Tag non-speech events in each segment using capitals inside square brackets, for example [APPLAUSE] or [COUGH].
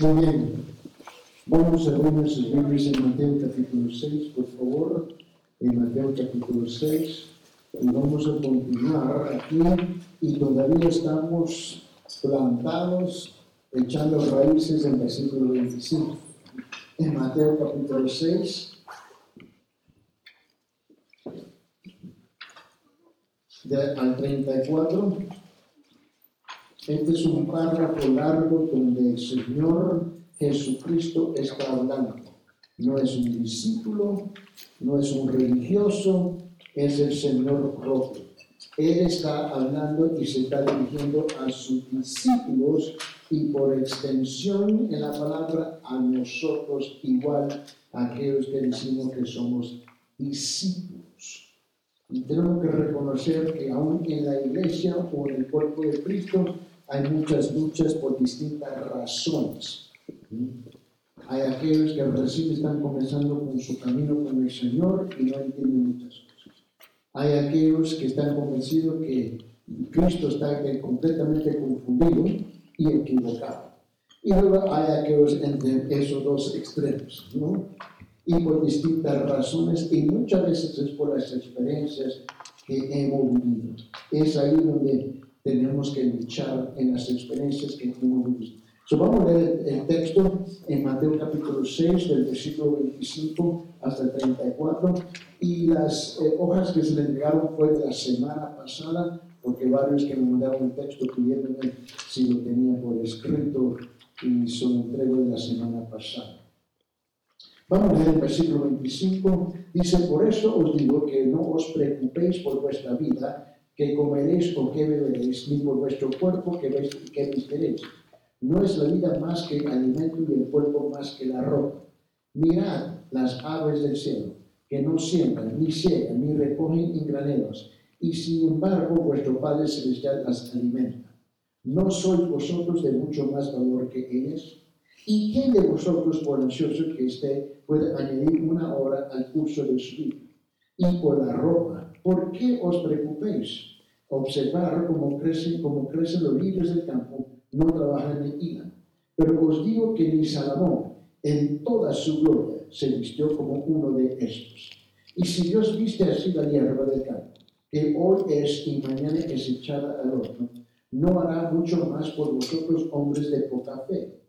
Muy bien. Vamos a ver nuestras Biblias en Mateo capítulo 6, por favor. En Mateo capítulo 6. Y vamos a continuar aquí. Y todavía estamos plantados, echando raíces en versículo 25. En Mateo capítulo 6. De, al 34. Este es un párrafo largo donde el Señor Jesucristo está hablando. No es un discípulo, no es un religioso, es el Señor propio. Él está hablando y se está dirigiendo a sus discípulos y por extensión en la palabra a nosotros igual a aquellos que decimos que somos discípulos. Y tenemos que reconocer que aún en la iglesia o en el cuerpo de Cristo hay muchas luchas por distintas razones. Hay aquellos que recién están comenzando con su camino con el Señor y no entienden muchas cosas. Hay aquellos que están convencidos que Cristo está completamente confundido y equivocado. Y luego hay aquellos entre esos dos extremos, ¿no? Y por distintas razones, y muchas veces es por las experiencias que hemos vivido. Es ahí donde tenemos que luchar en las experiencias que hemos visto. So, vamos a leer el, texto en Mateo capítulo 6, del versículo 25 hasta el 34. Y las eh, hojas que se le entregaron fue de la semana pasada, porque varios que me mandaron el texto pidiéndome si lo tenía por escrito y se lo entrego de la semana pasada. Vamos a leer el versículo 25. Dice, por eso os digo que no os preocupéis por vuestra vida que comeréis o que beberéis, ni por vuestro cuerpo que, que vistiréis. No es la vida más que el alimento y el cuerpo más que la ropa. Mirad las aves del cielo, que no siembran, ni ciegan, ni recogen en graneros, y sin embargo vuestro Padre Celestial las alimenta. ¿No sois vosotros de mucho más valor que ellas? ¿Y quién de vosotros, por ansioso que esté, puede añadir una hora al curso de su vida? Y por la ropa, ¿Por qué os preocupéis? Observar cómo crecen, cómo crecen los lirios del campo, no trabajan en ira. Pero os digo que ni Salomón, en toda su gloria, se vistió como uno de estos. Y si Dios viste así la hierba del campo, que hoy es y mañana es echada al horno, no hará mucho más por vosotros, hombres de poca fe.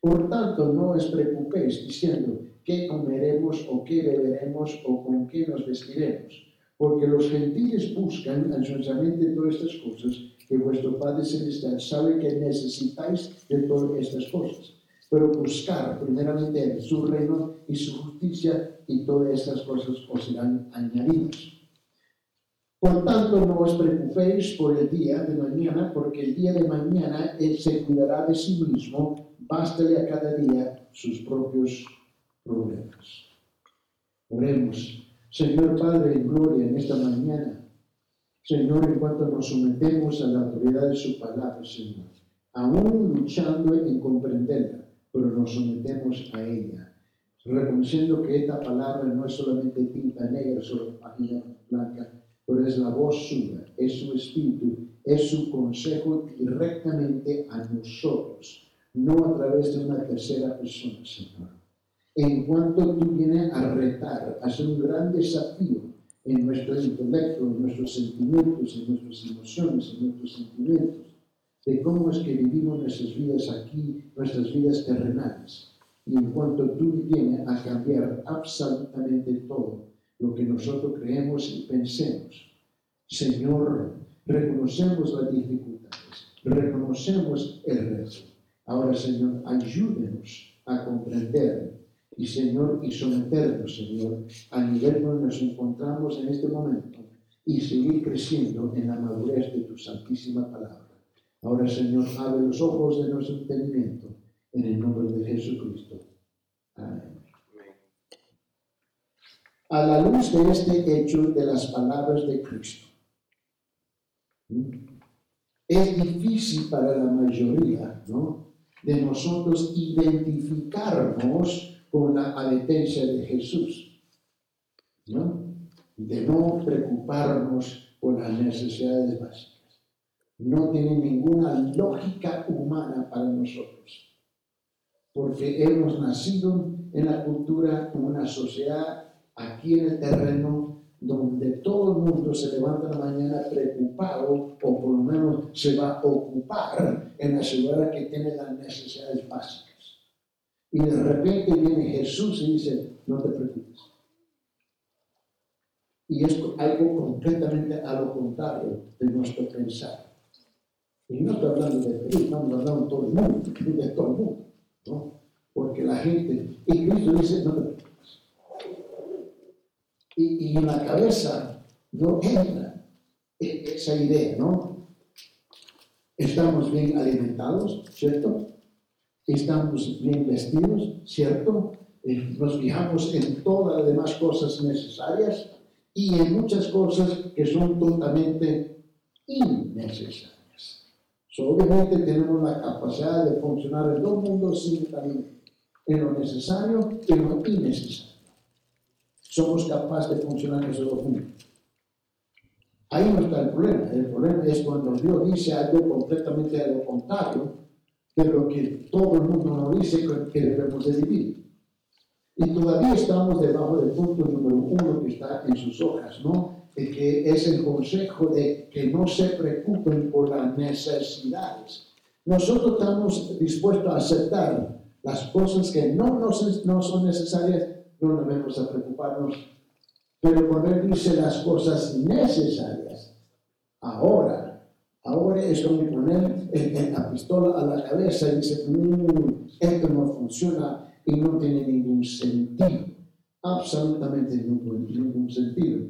Por tanto, no os preocupéis diciendo qué comeremos o qué beberemos o con qué nos vestiremos porque los gentiles buscan ansiosamente todas estas cosas que vuestro Padre Celestial sabe que necesitáis de todas estas cosas. Pero buscar primeramente su reino y su justicia y todas estas cosas os serán añadidas. Por tanto, no os preocupéis por el día de mañana, porque el día de mañana Él se cuidará de sí mismo, bástale a cada día sus propios problemas. Oremos. Señor Padre en gloria en esta mañana, Señor, en cuanto nos sometemos a la autoridad de su palabra, Señor, aún luchando en comprenderla, pero nos sometemos a ella, reconociendo que esta palabra no es solamente tinta negra sobre página blanca, pero es la voz suya, es su espíritu, es su consejo directamente a nosotros, no a través de una tercera persona, Señor en cuanto tú vienes a retar, a hacer un gran desafío en nuestro intelecto, en nuestros sentimientos, en nuestras emociones, en nuestros sentimientos, de cómo es que vivimos nuestras vidas aquí, nuestras vidas terrenales. Y en cuanto tú vienes a cambiar absolutamente todo lo que nosotros creemos y pensemos, Señor, reconocemos las dificultades, reconocemos el reto. Ahora, Señor, ayúdenos a comprender y Señor, y someternos, Señor, al nivel donde nos encontramos en este momento y seguir creciendo en la madurez de tu santísima palabra. Ahora, Señor, abre los ojos de nuestro entendimiento en el nombre de Jesucristo. Amén. A la luz de este hecho de las palabras de Cristo, es difícil para la mayoría ¿no? de nosotros identificarnos con la advertencia de Jesús, ¿no? de no preocuparnos por las necesidades básicas. No tiene ninguna lógica humana para nosotros. porque hemos nacido en la cultura, en una sociedad aquí en el terreno donde todo el mundo se levanta la mañana preocupado o por lo menos se va a ocupar en asegurar que tiene las necesidades básicas. Y de repente viene Jesús y dice, no te preocupes. Y es algo completamente a lo contrario de nuestro pensar. Y no estoy hablando de Cristo, estamos hablando de todo el mundo, de todo el mundo. ¿no? Porque la gente, y Cristo dice, no te preocupes y, en la cabeza no entra esa idea, ¿no? Estamos bien alimentados, ¿cierto? Estamos bien vestidos, ¿cierto? Eh, nos fijamos en todas las demás cosas necesarias y en muchas cosas que son totalmente innecesarias. obviamente tenemos la capacidad de funcionar en dos mundos simultáneamente, en lo necesario y en lo innecesario somos capaces de funcionar esos dos juntos. Ahí no está el problema. El problema es cuando Dios dice algo completamente a lo contrario de lo que todo el mundo nos dice que debemos de. Y todavía estamos debajo del punto número uno que está en sus hojas, ¿no? que es el consejo de que no se preocupen por las necesidades. Nosotros estamos dispuestos a aceptar las cosas que no, no son necesarias no debemos a preocuparnos. Pero cuando Él dice las cosas necesarias, ahora, ahora es como poner la pistola a la cabeza y dice, mmm, esto no funciona y no tiene ningún sentido. Absolutamente ningún, ningún sentido.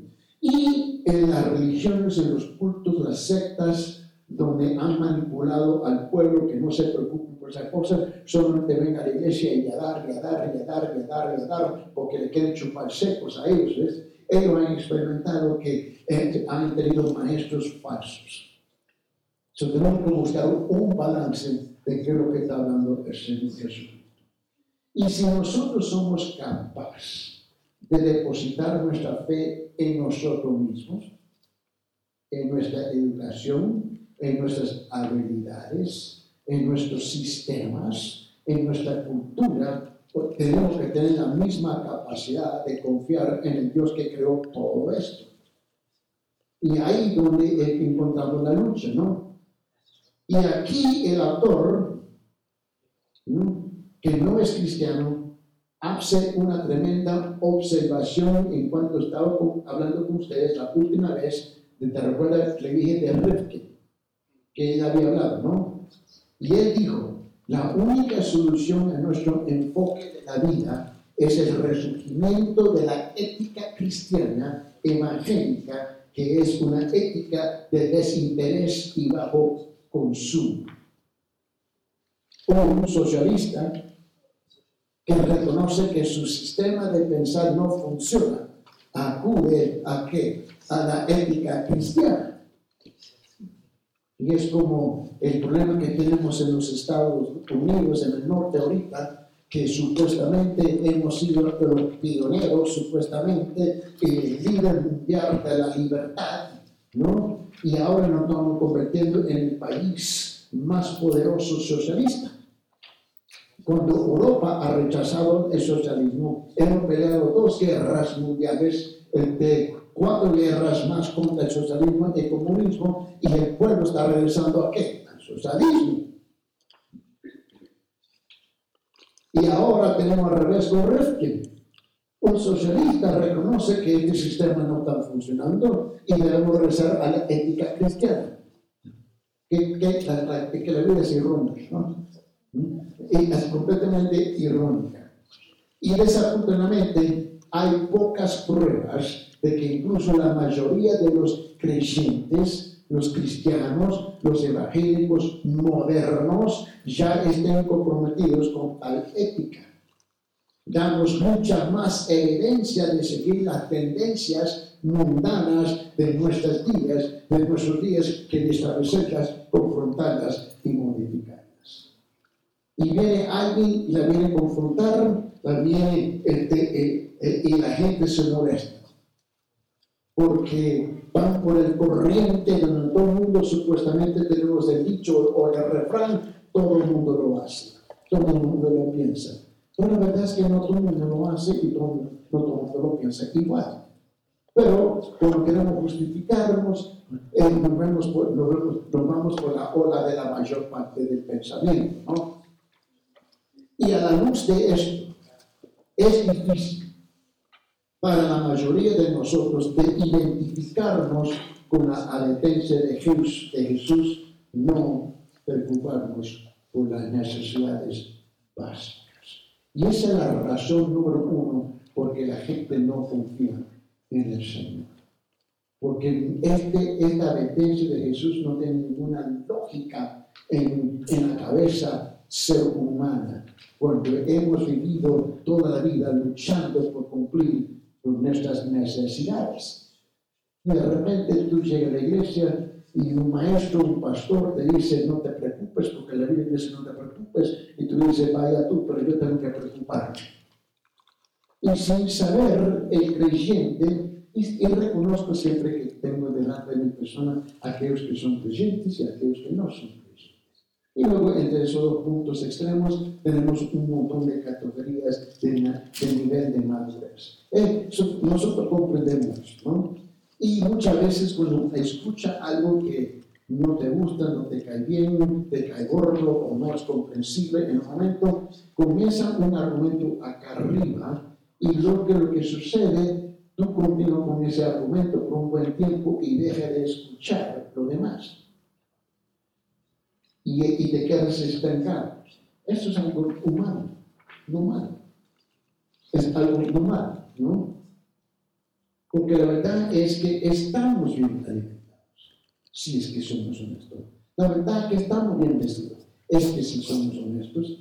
Y en las religiones, en los cultos, las sectas, donde han manipulado al pueblo que no se preocupe por esas cosas, solamente ven a la iglesia y a dar, y a dar, y a dar, y a dar, y a dar, porque le quieren chupar secos a ellos. ¿ves? Ellos han experimentado que eh, han tenido maestros falsos. Tenemos que buscar un balance de qué es lo que está hablando el Señor Jesús. Y si nosotros somos capaces de depositar nuestra fe en nosotros mismos, en nuestra educación, en nuestras habilidades, en nuestros sistemas, en nuestra cultura, pues, tenemos que tener la misma capacidad de confiar en el Dios que creó todo esto. Y ahí donde encontramos la lucha, ¿no? Y aquí el autor, que no es cristiano, hace una tremenda observación en cuanto estaba hablando con ustedes la última vez, ¿te recuerdas le dije de Rifkin? que él había hablado, ¿no? Y él dijo, la única solución a nuestro enfoque de la vida es el resurgimiento de la ética cristiana evangélica, que es una ética de desinterés y bajo consumo. Un socialista que reconoce que su sistema de pensar no funciona, acude a qué? A la ética cristiana y es como el problema que tenemos en los Estados Unidos, en el norte ahorita, que supuestamente hemos sido los pioneros, supuestamente el líder mundial de la libertad, ¿no? Y ahora nos estamos convirtiendo en el país más poderoso socialista. Cuando Europa ha rechazado el socialismo, hemos peleado dos guerras mundiales de cuatro guerras más contra el socialismo y el comunismo y el pueblo está regresando a qué? Al socialismo. Y ahora tenemos al revés con Rifkin. Un socialista reconoce que este sistema no está funcionando y debemos regresar a la ética cristiana. Que, la, vida es ¿no? Y es completamente irónica. Y desafortunadamente hay pocas pruebas de que incluso la mayoría de los creyentes, los cristianos, los evangélicos modernos, ya estén comprometidos con tal ética. Damos mucha más evidencia de seguir las tendencias mundanas de nuestros días, de nuestros días, que de establecerlas, confrontarlas y modificarlas. Y viene alguien y la viene a confrontar, la viene, este, eh, eh, y la gente se molesta porque van por el corriente donde todo el mundo supuestamente tenemos el dicho o el refrán, todo el mundo lo hace. todo el mundo lo piensa. La verdad es que todo el mundo lo hace y todo, el mundo lo piensa igual. Pero cuando queremos justificarnos, eh, nos, vemos por, nos, vamos por la ola de la mayor parte del pensamiento. Y a la luz de esto, es difícil para la mayoría de nosotros de identificarnos con la advertencia de Jesús, de Jesús no preocuparnos por las necesidades básicas. Y esa es la razón número uno porque la gente no confía en el Señor. Porque este, esta advertencia de Jesús no tiene ninguna lógica en, la cabeza ser humana, cuando hemos vivido toda la vida luchando por cumplir con nuestras necesidades. Y de repente tú llegas a la iglesia y un maestro, un pastor te dice, no te preocupes, porque la Biblia dice, no te preocupes, y tú dices, vaya tú, pero yo tengo que preocuparme. Y sin saber, el creyente, y, reconozco siempre que tengo delante de mi persona aquellos que son creyentes y aquellos que no son creyentes. Y luego, entre esos dos puntos extremos, tenemos un montón de categorías de, de nivel de madurez. Eh, nosotros comprendemos, ¿no? Y muchas veces cuando escucha algo que no te gusta, no te cae bien, te cae gordo o no es comprensible en el momento, comienza un argumento acá arriba y luego que lo que sucede, tú continúas con ese argumento por un buen tiempo y dejas de escuchar lo demás. Y, y te quedas estancado. Eso es algo humano, normal. Es algo normal, ¿no? Porque la verdad es que estamos bien alimentados, si es que somos honestos. La verdad es que estamos bien vestidos, es que si somos honestos.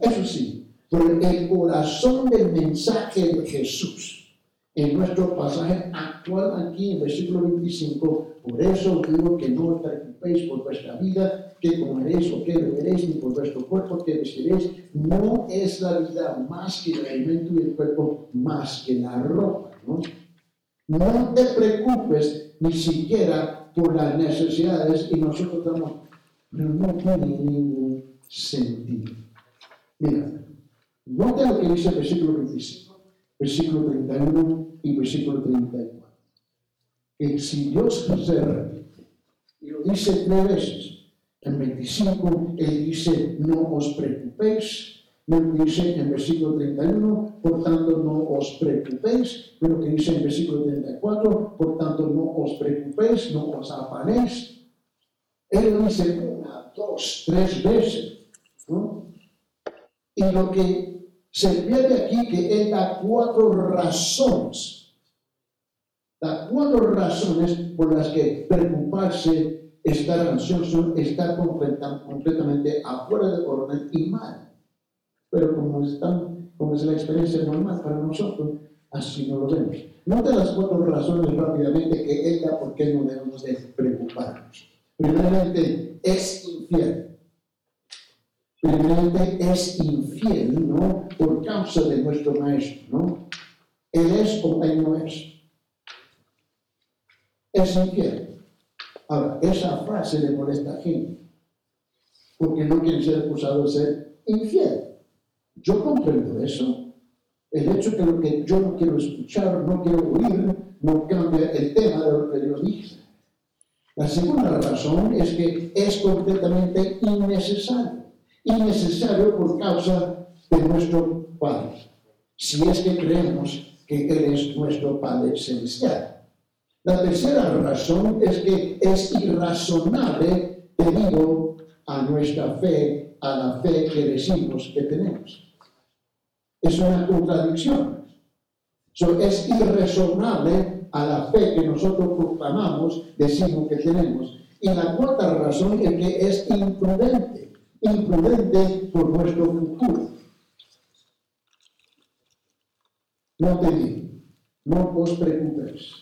Eso sí, pero el corazón del mensaje de Jesús en nuestro pasaje actual aquí en versículo 25, por eso digo que no os preocupéis por vuestra vida, que comeréis o que beberéis, ni por vuestro cuerpo que vestiréis. No es la vida más que el alimento y el cuerpo más que la ropa. ¿no? No te preocupes ni siquiera por las necesidades y nosotros damos, pero no tiene ningún sentido. Mira, nota lo que dice el versículo 25, versículo 31 y versículo 34. Que si Dios se repite, y lo dice tres veces, en 25 Él dice, no os preocupéis, dice en versículo 31, por tanto no os preocupéis, lo que dice en versículo 34, por tanto no os preocupéis, no os afanéis. Él dice una, dos, tres veces. ¿no? Y lo que se ve aquí que él da cuatro razones, da cuatro razones por las que preocuparse, estar ansioso, estar completamente afuera de orden y mal pero como, están, como es la experiencia normal para nosotros, así no lo vemos. Nota las cuatro razones rápidamente que él da por qué no debemos de preocuparnos. Primeramente, es infiel. Primeramente, es infiel, ¿no? Por causa de nuestro maestro, ¿no? Él es o él no es. Es infiel. Ahora, esa frase le molesta a gente, porque no quiere ser acusado de ser infiel. Yo comprendo eso. El hecho que lo que yo no quiero escuchar, no quiero oír, no cambia el tema de lo que Dios dice. La segunda razón es que es completamente innecesario. Innecesario por causa de nuestro Padre. Si es que creemos que Él es nuestro Padre celestial. La tercera razón es que es irrazonable debido a nuestra fe, a la fe que decimos que tenemos es una contradicción. es irrazonable a la fe que nosotros proclamamos, decimos que tenemos. Y la cuarta razón es que es imprudente, imprudente por nuestro futuro. No te digo, no os preocupéis.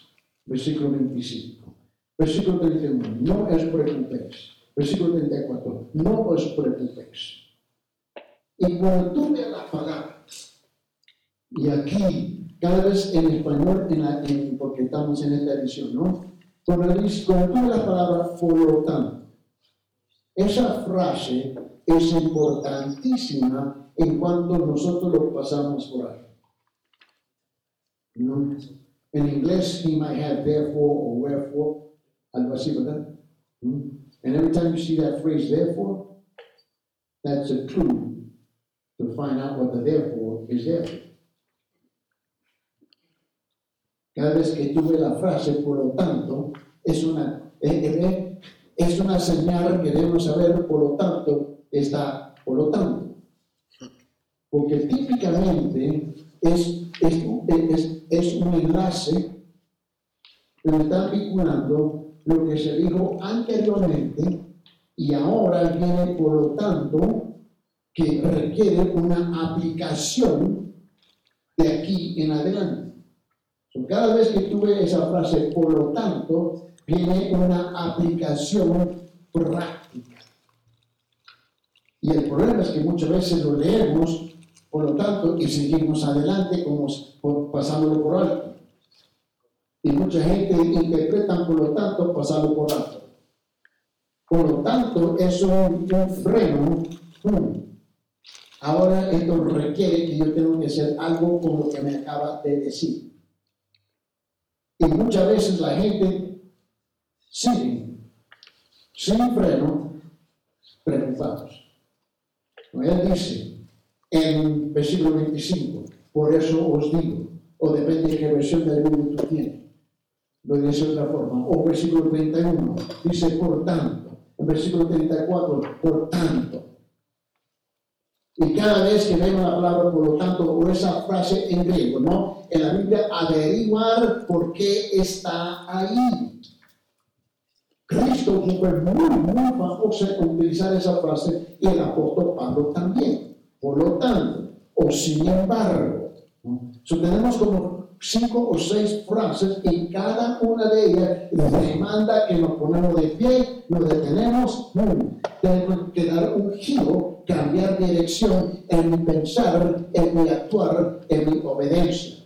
Versículo 25. Versículo 31, no os preocupéis. Versículo 34, no os preocupéis. Y cuando tú veas la palabra, y aquí, cada vez en español, en porque estamos en esta edición, ¿no? Cuando, cuando la palabra por lo tanto, esa frase es importantísima en cuanto nosotros lo pasamos por ahí. ¿No? En inglés, he might have therefore or wherefore, algo así, ¿verdad? ¿Mm? And every time you see that phrase therefore, that's a clue to find out what the therefore is there. Cada vez que tú ves la frase, por lo tanto, es una, es una señal que debemos saber, por lo tanto, está por lo tanto. Porque típicamente es, es, es, un enlace que está vinculando lo que se dijo anteriormente y ahora viene por lo tanto que requiere una aplicación de aquí en adelante. Cada vez que tú ves esa frase, por lo tanto, viene una aplicación práctica. Y el problema es que muchas veces lo leemos, por lo tanto, y seguimos adelante como pasándolo por alto. Y mucha gente interpreta, por lo tanto, pasarlo por alto. Por lo tanto, es un, freno. Ahora esto requiere que yo tengo que hacer algo con lo que me acaba de decir. Y muchas veces la gente sigue sin freno, preocupados. Él dice en versículo 25, por eso os digo, o depende de qué versión del libro tú tienes, lo dice de otra forma, o versículo 31, dice por tanto, en versículo 34, por tanto. Y cada vez que vemos la palabra por lo tanto, o esa frase en griego, ¿no? En la Biblia, averiguar por qué está ahí. Cristo fue muy, muy famoso en utilizar esa frase y el apóstol Pablo también. Por lo tanto, o sin embargo, tenemos como cinco o seis frases y cada una de ellas demanda que nos ponemos de pie, nos detenemos, tenemos que dar un giro, cambiar dirección en mi pensar, en mi actuar, en mi obediencia.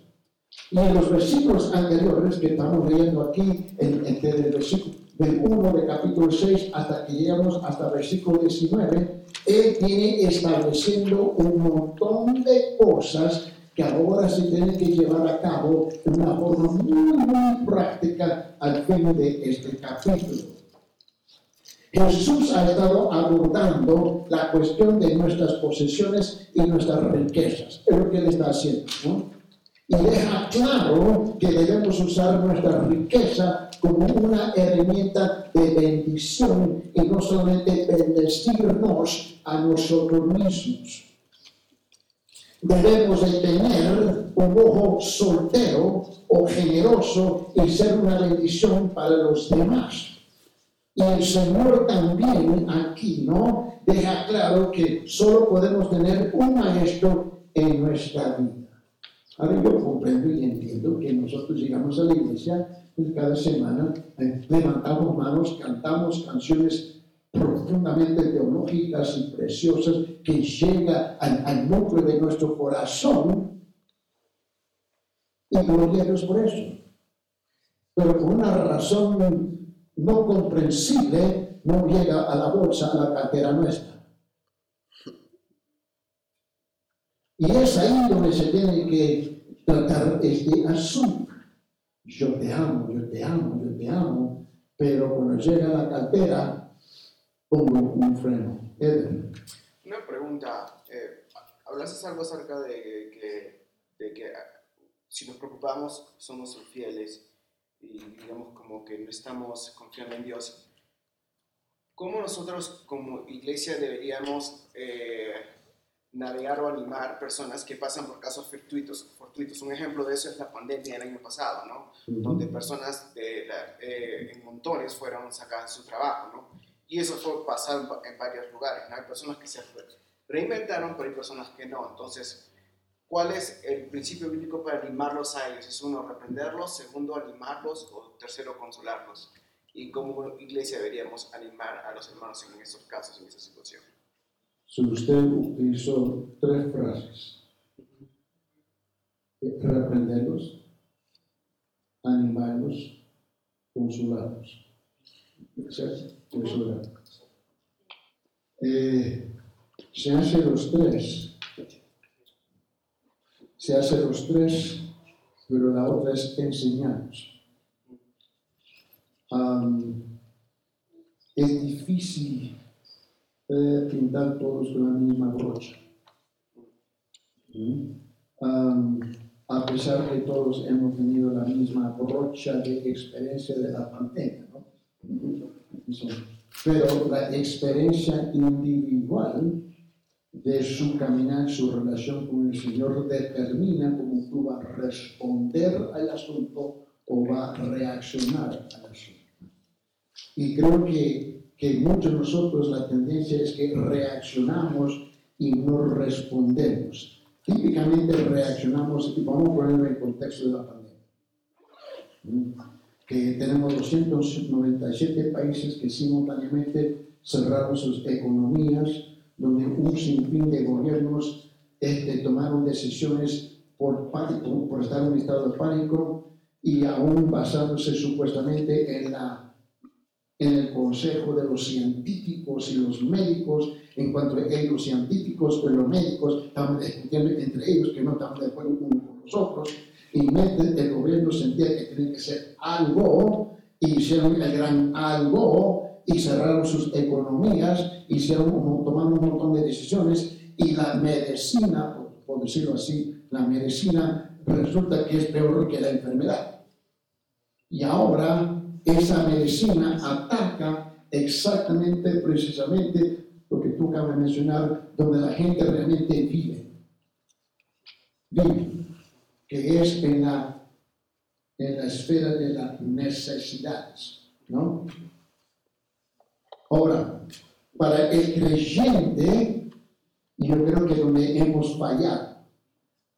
Y en los versículos anteriores que estamos leyendo aquí, entre el versículo del 1 de capítulo 6 hasta que llegamos hasta versículo 19, él viene estableciendo un montón de cosas que ahora se tienen que llevar a cabo de una forma muy, muy práctica al fin de este capítulo. Jesús ha estado abordando la cuestión de nuestras posesiones y nuestras riquezas. Es lo que él está haciendo. ¿no? y deja claro que debemos usar nuestra riqueza como una herramienta de bendición y no solamente bendecirnos a nosotros mismos. Debemos de tener un ojo soltero o generoso y ser una bendición para los demás. Y el Señor también aquí, ¿no? Deja claro que solo podemos tener un maestro en nuestra vida. Ahora yo comprendo y entiendo que nosotros llegamos a la iglesia pues, cada semana, eh, levantamos manos, cantamos canciones profundamente teológicas y preciosas que llega al, núcleo de nuestro corazón y gloria a Dios por eso. Pero por una razón no comprensible no llega a la bolsa, a la cartera nuestra. Y es ahí donde se tiene que tratar este asunto. Yo te amo, yo te amo, yo te amo, pero cuando llega a la cartera, pongo un freno. Una pregunta. Eh, hablaste algo acerca de que, de que ah, si nos preocupamos somos infieles y digamos como que no estamos confiando en Dios. ¿Cómo nosotros como iglesia deberíamos eh, navegar o animar personas que pasan por casos fortuitos. fortuitos. Un ejemplo de eso es la pandemia del año pasado, ¿no? Donde personas de eh, en montones fueron sacadas de su trabajo, ¿no? Y eso fue pasado en, varios lugares, ¿no? Hay personas que se reinventaron, pero hay personas que no. Entonces, ¿cuál es el principio bíblico para animarlos a ellos? Es uno, reprenderlos, segundo, animarlos, o tercero, consolarlos. ¿Y cómo iglesia deberíamos animar a los hermanos en esos casos, en esa situación? usted utilizó tres frases. Reprenderlos, animarlos, consolarlos. ¿Cierto? Consolarlos. Eh, se hace los tres. Se hace los tres, pero la otra es enseñarnos. es difícil eh, pintar todos con la misma brocha. a pesar que todos hemos tenido la misma brocha de experiencia de la pandemia. ¿no? Pero la experiencia individual de su caminar, su relación con el Señor, determina cómo tú vas a responder al asunto o va a reaccionar al asunto. Y creo que, que muchos de nosotros la tendencia es que reaccionamos y no respondemos. Típicamente reaccionamos, y vamos a ponerlo en el contexto de la pandemia que tenemos 297 países que simultáneamente cerraron sus economías, donde un sinfín de gobiernos este, tomaron decisiones por pánico, por estar en un estado de pánico y aún basándose supuestamente en, la, en el consejo de los científicos y los médicos, en cuanto a ellos, los científicos y los médicos estaban discutiendo entre ellos que no estaban de acuerdo unos con los otros, y el gobierno sentía que tenía que ser algo, y hicieron el gran algo, y cerraron sus economías, hicieron, tomaron un montón de decisiones, y la medicina, por, decirlo así, la medicina resulta que es peor que la enfermedad. Y ahora esa medicina ataca exactamente, precisamente, lo que tú acabas de mencionar, donde la gente realmente vive. Vive que es en la, en la esfera de las necesidades, ¿no? Ahora, para el creyente, yo creo que donde hemos fallado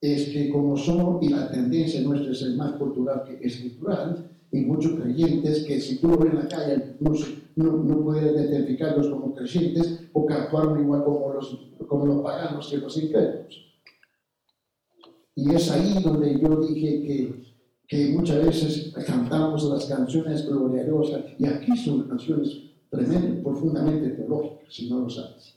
es que como somos, y la tendencia nuestra es más cultural que escritural, y muchos creyentes que si tú lo ves en la calle no, no, no puedes identificarlos como creyentes porque actuaron igual como los, como los paganos que los incrédulos. Y es ahí donde yo dije que, que muchas veces cantamos las canciones gloriosas, y aquí son canciones tremendas, profundamente teológicas, si no lo sabes.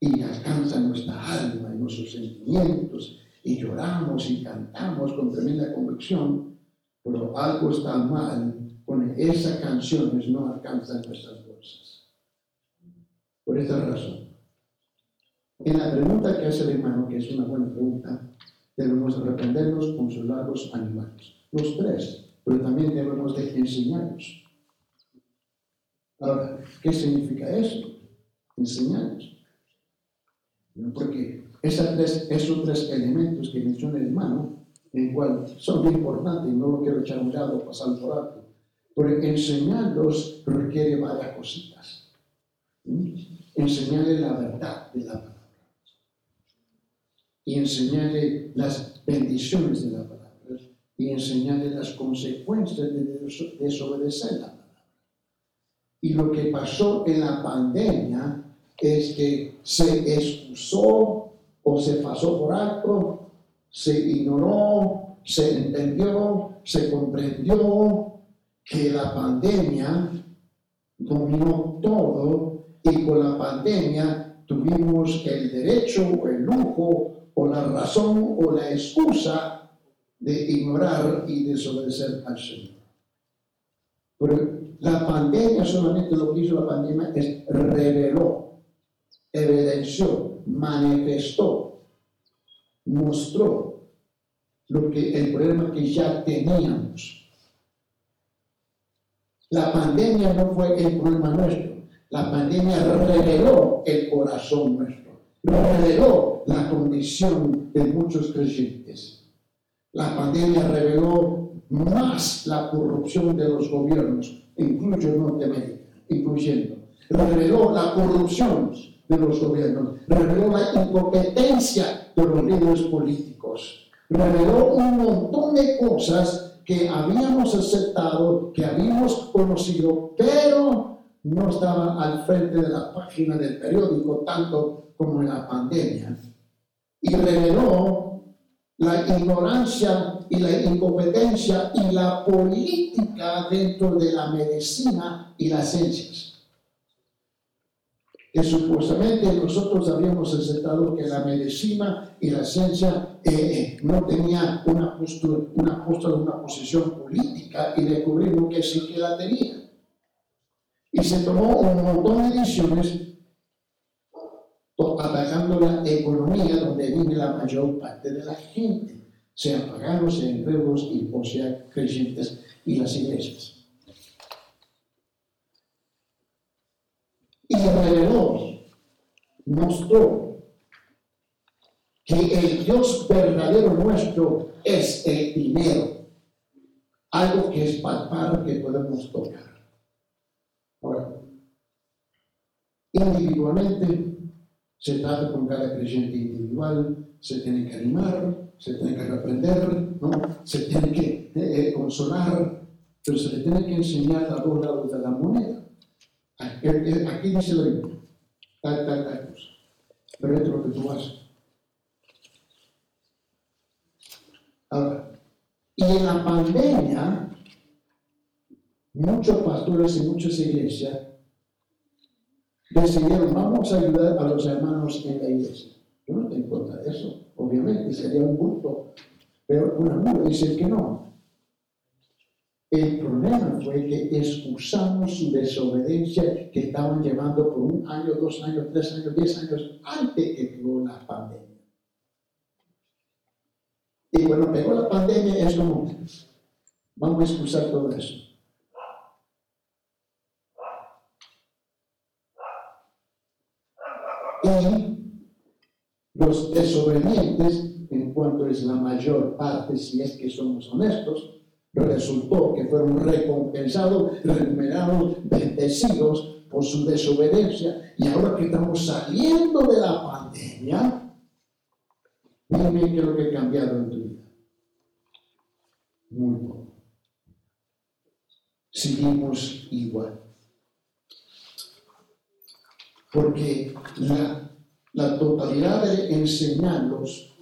Y alcanzan nuestra alma y nuestros sentimientos, y lloramos y cantamos con tremenda convicción, pero algo está mal con esas canciones no alcanzan nuestras bolsas. Por esta razón. En la pregunta que hace el hermano, que es una buena pregunta, debemos reprenderlos, consolarlos, animarlos. Los tres, pero también debemos de enseñarlos. Ahora, ¿qué significa eso? Enseñarlos. Porque tres, esos tres elementos que menciona el hermano, en cual son muy importantes, no lo quiero echar un lado, pasar por alto, porque enseñarlos requiere varias cositas. ¿Mm? Enseñarle la verdad de la y enseñarle las bendiciones de la palabra y enseñarle las consecuencias de desobedecer la palabra. Y lo que pasó en la pandemia es que se excusó o se pasó por alto, se ignoró, se entendió, se comprendió que la pandemia dominó todo y con la pandemia tuvimos el derecho o el lujo o la razón o la excusa de ignorar y desobedecer al Señor. Pero la pandemia solamente lo que hizo la pandemia es reveló, evidenció, manifestó, mostró lo que el problema que ya teníamos. La pandemia no fue el problema nuestro, la pandemia reveló el corazón nuestro, reveló la condición de muchos creyentes. La pandemia reveló más la corrupción de los gobiernos, incluyo Norteamérica, incluyendo. Reveló la corrupción de los gobiernos, reveló la incompetencia de los líderes políticos, reveló un montón de cosas que habíamos aceptado, que habíamos conocido, pero no estaban al frente de la página del periódico tanto como en la pandemia y reveló la ignorancia y la incompetencia y la política dentro de la medicina y las ciencias. que supuestamente nosotros habíamos aceptado que la medicina y la ciencia eh, no tenía una postura, una postura, una posición política y descubrimos que sí que la tenía. Y se tomó un montón de decisiones atacando la economía donde vive la mayor parte de la gente, sean paganos, sean enfermos y o sean creyentes y las iglesias. Y alrededor mostró que el Dios verdadero nuestro es el dinero, algo que es palpable que podemos tocar. Ahora, individualmente se trata con cada creyente individual, se tiene que animar, se tiene que reprender, ¿no? se tiene que eh, eh, consolar, pero se le tiene que enseñar a dos lados de la moneda. Aquí dice la Biblia, tal, tal, tal cosa. Pero es lo que tú haces. Ahora, y en la pandemia, muchos pastores y muchas iglesias decidieron, vamos a ayudar a los hermanos en la iglesia. Yo no tengo de eso, obviamente, sería un culto, pero una mujer dice que no. El problema fue que excusamos su desobediencia que estaban llevando por un año, dos años, tres años, diez años antes que pegó la pandemia. Y cuando pegó la pandemia es como, vamos a excusar todo eso. Y los desobedientes, en cuanto es la mayor parte, si es que somos honestos, resultó que fueron recompensados, remunerados, bendecidos por su desobediencia. Y ahora que estamos saliendo de la pandemia, dime qué es lo que ha cambiado en tu vida. Muy poco. Seguimos igual. Porque la, la totalidad de enseñarlos,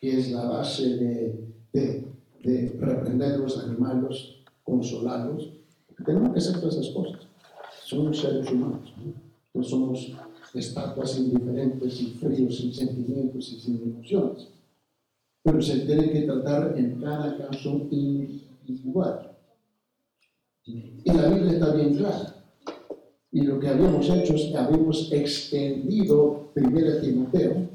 que es la base de, de de reprenderlos, animarlos, consolarlos. Tenemos que hacer todas esas cosas. Somos seres humanos. No, somos estatuas indiferentes y fríos, sin sentimientos y sin emociones. Pero se tiene que tratar en cada caso individual. Y la Biblia está bien clara. Y lo que habíamos hecho es que habíamos extendido 1 Timoteo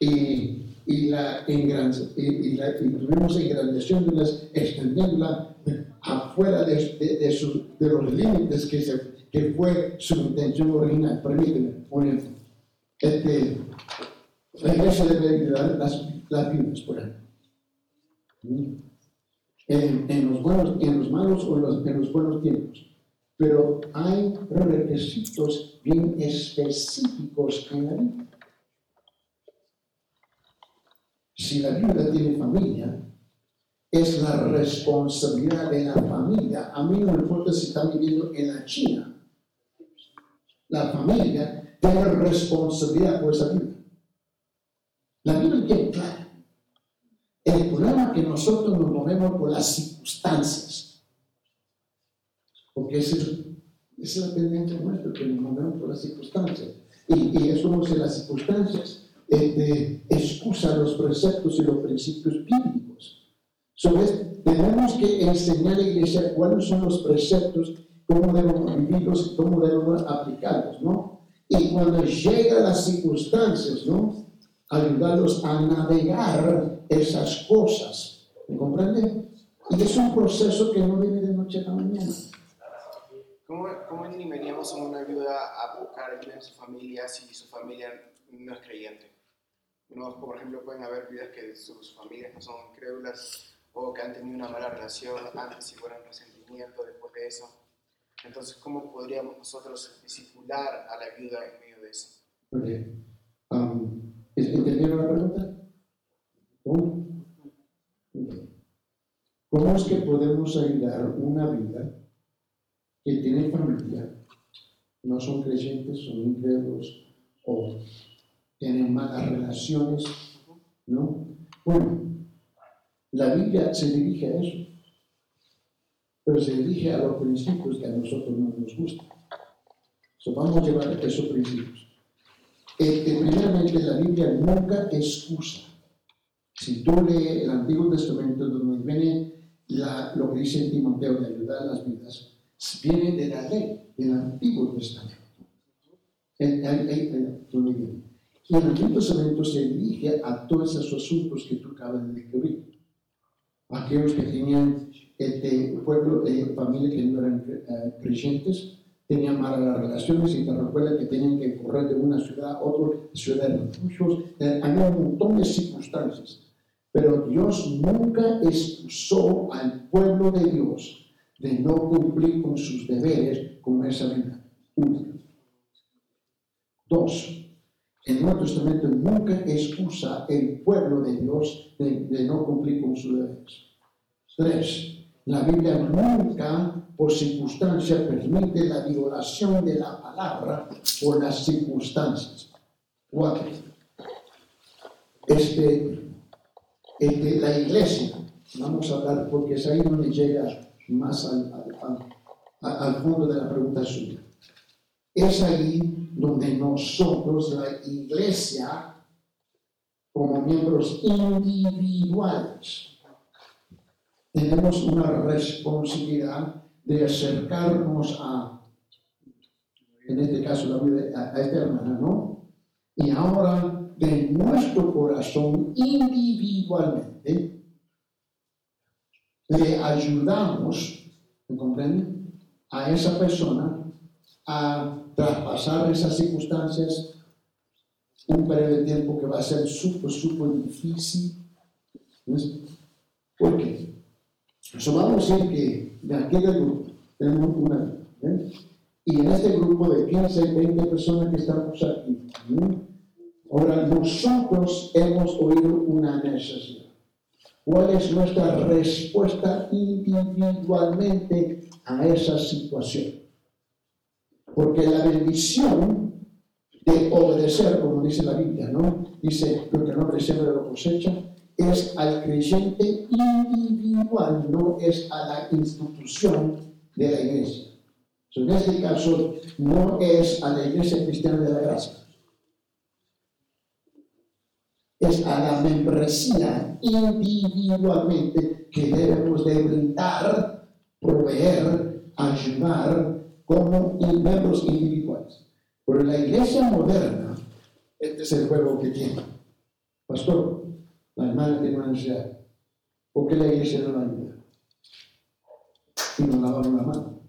y y la, y, la y tuvimos engrandeciéndolas, extendiéndola afuera de, de, de, de los límites que, se, que fue su intención original. Permíteme un Este, la iglesia debe las, las Biblias por ahí. En, en, los buenos, en los malos o en los, en los buenos tiempos. Pero hay requisitos bien específicos en la Biblia. si la viuda tiene familia, es la responsabilidad de la familia. A mí no me importa si está viviendo en la China. La familia tiene responsabilidad por esa vida. La Biblia es clara. El problema es que nosotros nos movemos por las circunstancias. Porque esa es, la tendencia nuestra, que nos movemos por las circunstancias. Y, y eso no es las circunstancias este, excusa los preceptos y los principios bíblicos. Sobre, tenemos que enseñar a la iglesia cuáles son los preceptos, cómo debemos vivirlos y cómo debemos aplicarlos, ¿no? Y cuando llegan las circunstancias, ¿no? Ayudarlos a navegar esas cosas. ¿Me comprende? Y es un proceso que no viene de noche a la mañana. ¿Cómo, cómo animaríamos a una ayuda a buscar ayuda en su familia si su familia no es creyente? No, por ejemplo, pueden haber vidas que sus familias no son crédulas o que han tenido una mala relación antes y fueron resentimiento después de eso. Entonces, ¿cómo podríamos nosotros disipular a la viuda en medio de eso? Um, ¿Entendieron la pregunta? ¿Cómo? ¿Cómo es que podemos ayudar una vida que tiene familia, no son creyentes, son incrédulos o tienen malas relaciones, ¿no? Bueno, la Biblia se dirige a eso, pero se dirige a los principios que a nosotros no nos gustan. So, vamos a llevar esos principios. Este, primeramente, la Biblia nunca excusa. Si tú lees el Antiguo Testamento, donde viene la, lo que dice Timoteo de ayudar a las vidas, viene de la ley del Antiguo Testamento. El, el, el, y el Antiguo Testamento se dirige a todos esos asuntos que tú acabas de describir. Aquellos que tenían este pueblo, de familia que no eran uh, creyentes, tenían malas relaciones y te recuerda que tenían que correr de una ciudad a otra, ciudad de refugios. Eh, había un montón de circunstancias. Pero Dios nunca excusó al pueblo de Dios de no cumplir con sus deberes con esa vida. Uno. Dos, el Nuevo Testamento nunca excusa el pueblo de Dios de, no cumplir con sus deberes. Tres, la Biblia nunca, por circunstancia, permite la violación de la palabra por las circunstancias. Cuatro, este, la iglesia, vamos a hablar porque es ahí donde llega más al, al, al, al fondo de la pregunta suya. Es ahí donde nosotros, la iglesia, como miembros individuales, tenemos una responsabilidad de acercarnos a, en este caso, a, a esta hermana, ¿no? Y ahora, de nuestro corazón individualmente, le ayudamos, ¿me comprenden? A esa persona a traspasar esas circunstancias, un periodo de tiempo que va a ser súper, súper difícil. ¿Por qué? Eso vamos a decir que de aquel grupo tenemos una, ¿ven? y en este grupo de 15, 20 personas que estamos aquí, ahora nosotros hemos oído una necesidad. ¿Cuál es nuestra respuesta individualmente a esa situación? Porque la bendición de obedecer, como dice la Biblia, ¿no? Dice, lo que no recibe lo cosecha, es al creyente individual, no es a la institución de la iglesia. en este caso, no es a la iglesia cristiana de la gracia. Es a la membresía individualmente que debemos de brindar, proveer, ayudar como miembros individuales. Pero en la iglesia moderna, este es el juego que tiene. Pastor, la hermana tiene una necesidad. ¿Por qué la iglesia no la ayuda? Y nos lavaron la mano.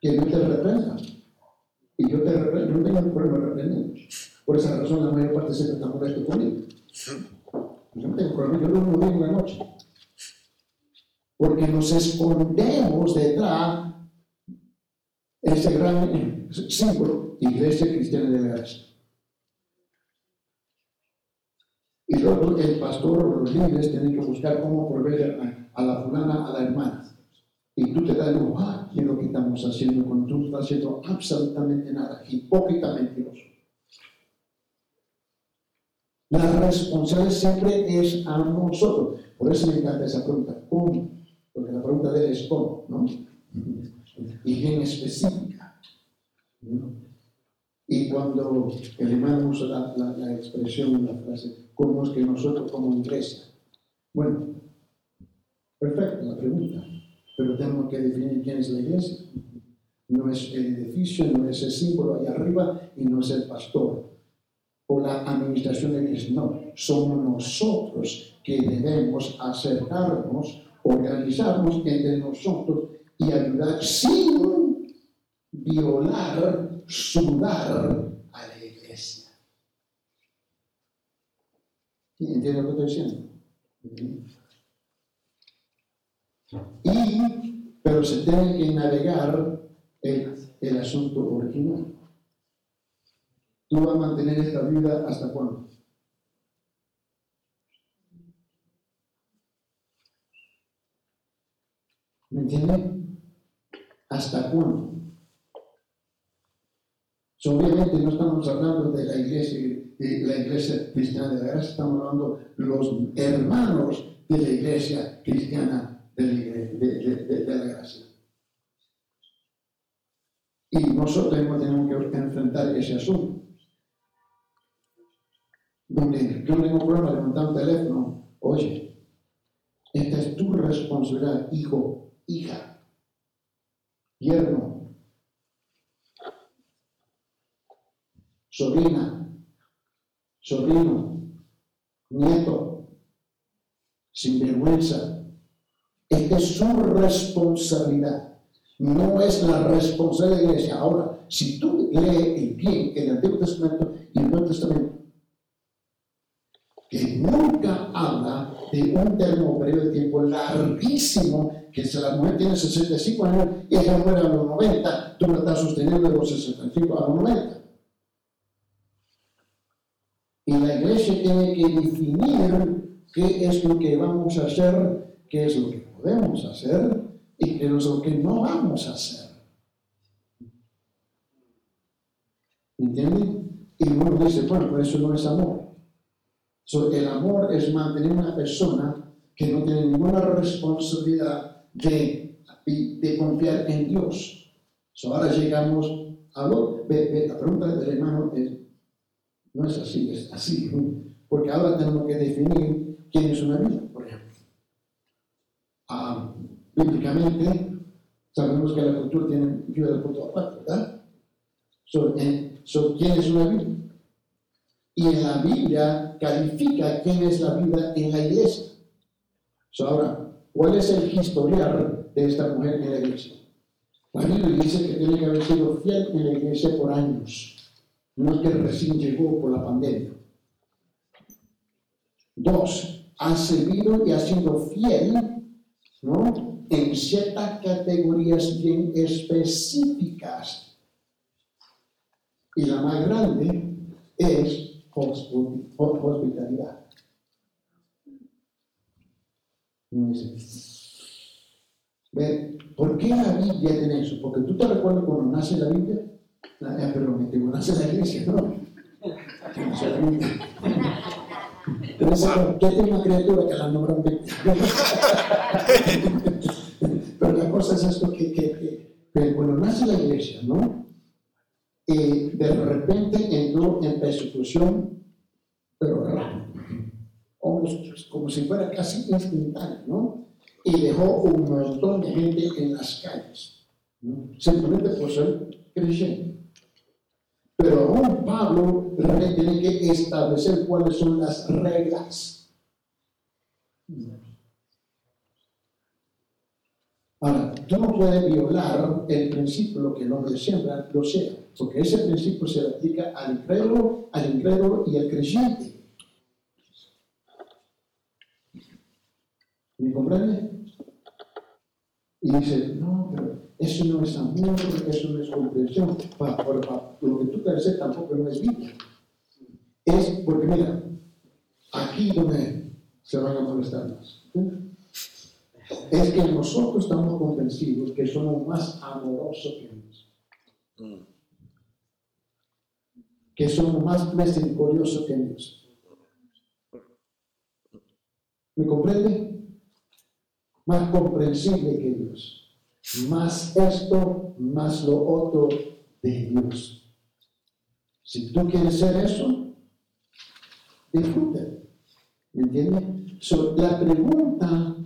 Que yo te reprenda. Y yo te reprendo. No tengo problema reprender. Por esa razón la mayor parte se está molesto conmigo. Yo no tengo problema. Yo no digo en la noche. Porque nos escondemos detrás de ese gran símbolo, Iglesia Cristiana de la Gracia. Y luego el pastor o los líderes tienen que buscar cómo proveer a, a la fulana, a la hermana. Y tú te das ah, ¿qué es lo que estamos haciendo cuando tú no estás haciendo absolutamente nada? Hipócritamente La responsabilidad siempre es a nosotros. Por eso me encanta esa pregunta, ¿cómo? Porque la pregunta de él es cómo, ¿no? Y bien específica. Y cuando el hermano usa la, la, la expresión, la frase, ¿cómo es que nosotros como iglesia? Bueno, perfecto la pregunta, pero tenemos que definir quién es la iglesia. No es el edificio, no es el símbolo allá arriba y no es el pastor o la administración de iglesia. No, somos nosotros que debemos acercarnos, organizarnos entre nosotros y ayudar sin violar sudar a la iglesia. ¿Entienden lo que estoy diciendo? Y, pero se tiene que navegar el asunto original. Tú vas a mantener esta vida hasta cuándo? ¿Me entienden? ¿Hasta cuándo? obviamente no estamos hablando de la iglesia, la iglesia cristiana de la gracia, estamos hablando de los hermanos de la iglesia cristiana de la, de la gracia. Y nosotros tenemos que enfrentar ese asunto. Donde yo tengo problema de levantar un teléfono, oye, esta es tu responsabilidad, hijo, hija, yerno, sobrina, sobrino, nieto, sin vergüenza. Esta es su responsabilidad. No es la responsabilidad de la iglesia. Ahora, si tú lees el bien el Antiguo Testamento y el Nuevo Testamento, que nunca habla de un término periodo de tiempo larguísimo, que si la mujer tiene 65 años y ella muere a los 90, tú la estás sosteniendo de los 65 a los 90. Y la iglesia tiene que definir qué es lo que vamos a hacer, qué es lo que podemos hacer y qué es lo que no vamos a hacer. ¿Entienden? Y uno dice, bueno, pero eso no es amor. El amor es mantener una persona que no tiene ninguna responsabilidad de, de confiar en Dios. ahora llegamos a lo, la pregunta del hermano es, no es así, es así. Porque ahora tenemos que definir quién es una vida, por ejemplo. Ah, bíblicamente, sabemos que la cultura tiene vida de punto aparte, ¿verdad? Sobre, quién es una vida. Y en la Biblia califica quién es la vida en la iglesia. ahora, ¿cuál es el historial de esta mujer en la iglesia? La Biblia dice que tiene que haber sido fiel en la iglesia por años no que recién llegó por la pandemia. Dos, ha servido y ha sido fiel ¿no? en ciertas categorías bien específicas. Y la más grande es hospitalidad. ¿Por qué la Biblia tiene eso? Porque tú te recuerdas cuando nace la Biblia, Ah, me tengo nace la iglesia, ¿no? Pero ¿qué tiene una criatura que la nombran [LAUGHS] Pero la cosa es esto que, que, que, cuando nace la iglesia, ¿no? Y de repente entró en persecución, pero rápido, como, si fuera casi instantáneo, ¿no? Y dejó un montón de gente en las calles, ¿no? simplemente por ser creyente. Pero aún Pablo tiene que establecer cuáles son las reglas. Ahora, tú no puedes violar el principio que el hombre siembra, lo sea, porque ese principio se aplica al incrédulo, al incrédulo y al creyente. ¿Me comprende? Y dice, no, pero eso no es amor, eso no es comprensión. lo que tú quieres tampoco no es Biblia. Es porque, mira, aquí donde se van a molestar más. Es que nosotros estamos convencidos que somos más amorosos que Dios. Que somos más misericordiosos que Dios. ¿Me comprende? Más comprensible que Dios más esto, más lo otro de Dios. Si tú quieres ser eso, disfruta. ¿Me entiendes? la pregunta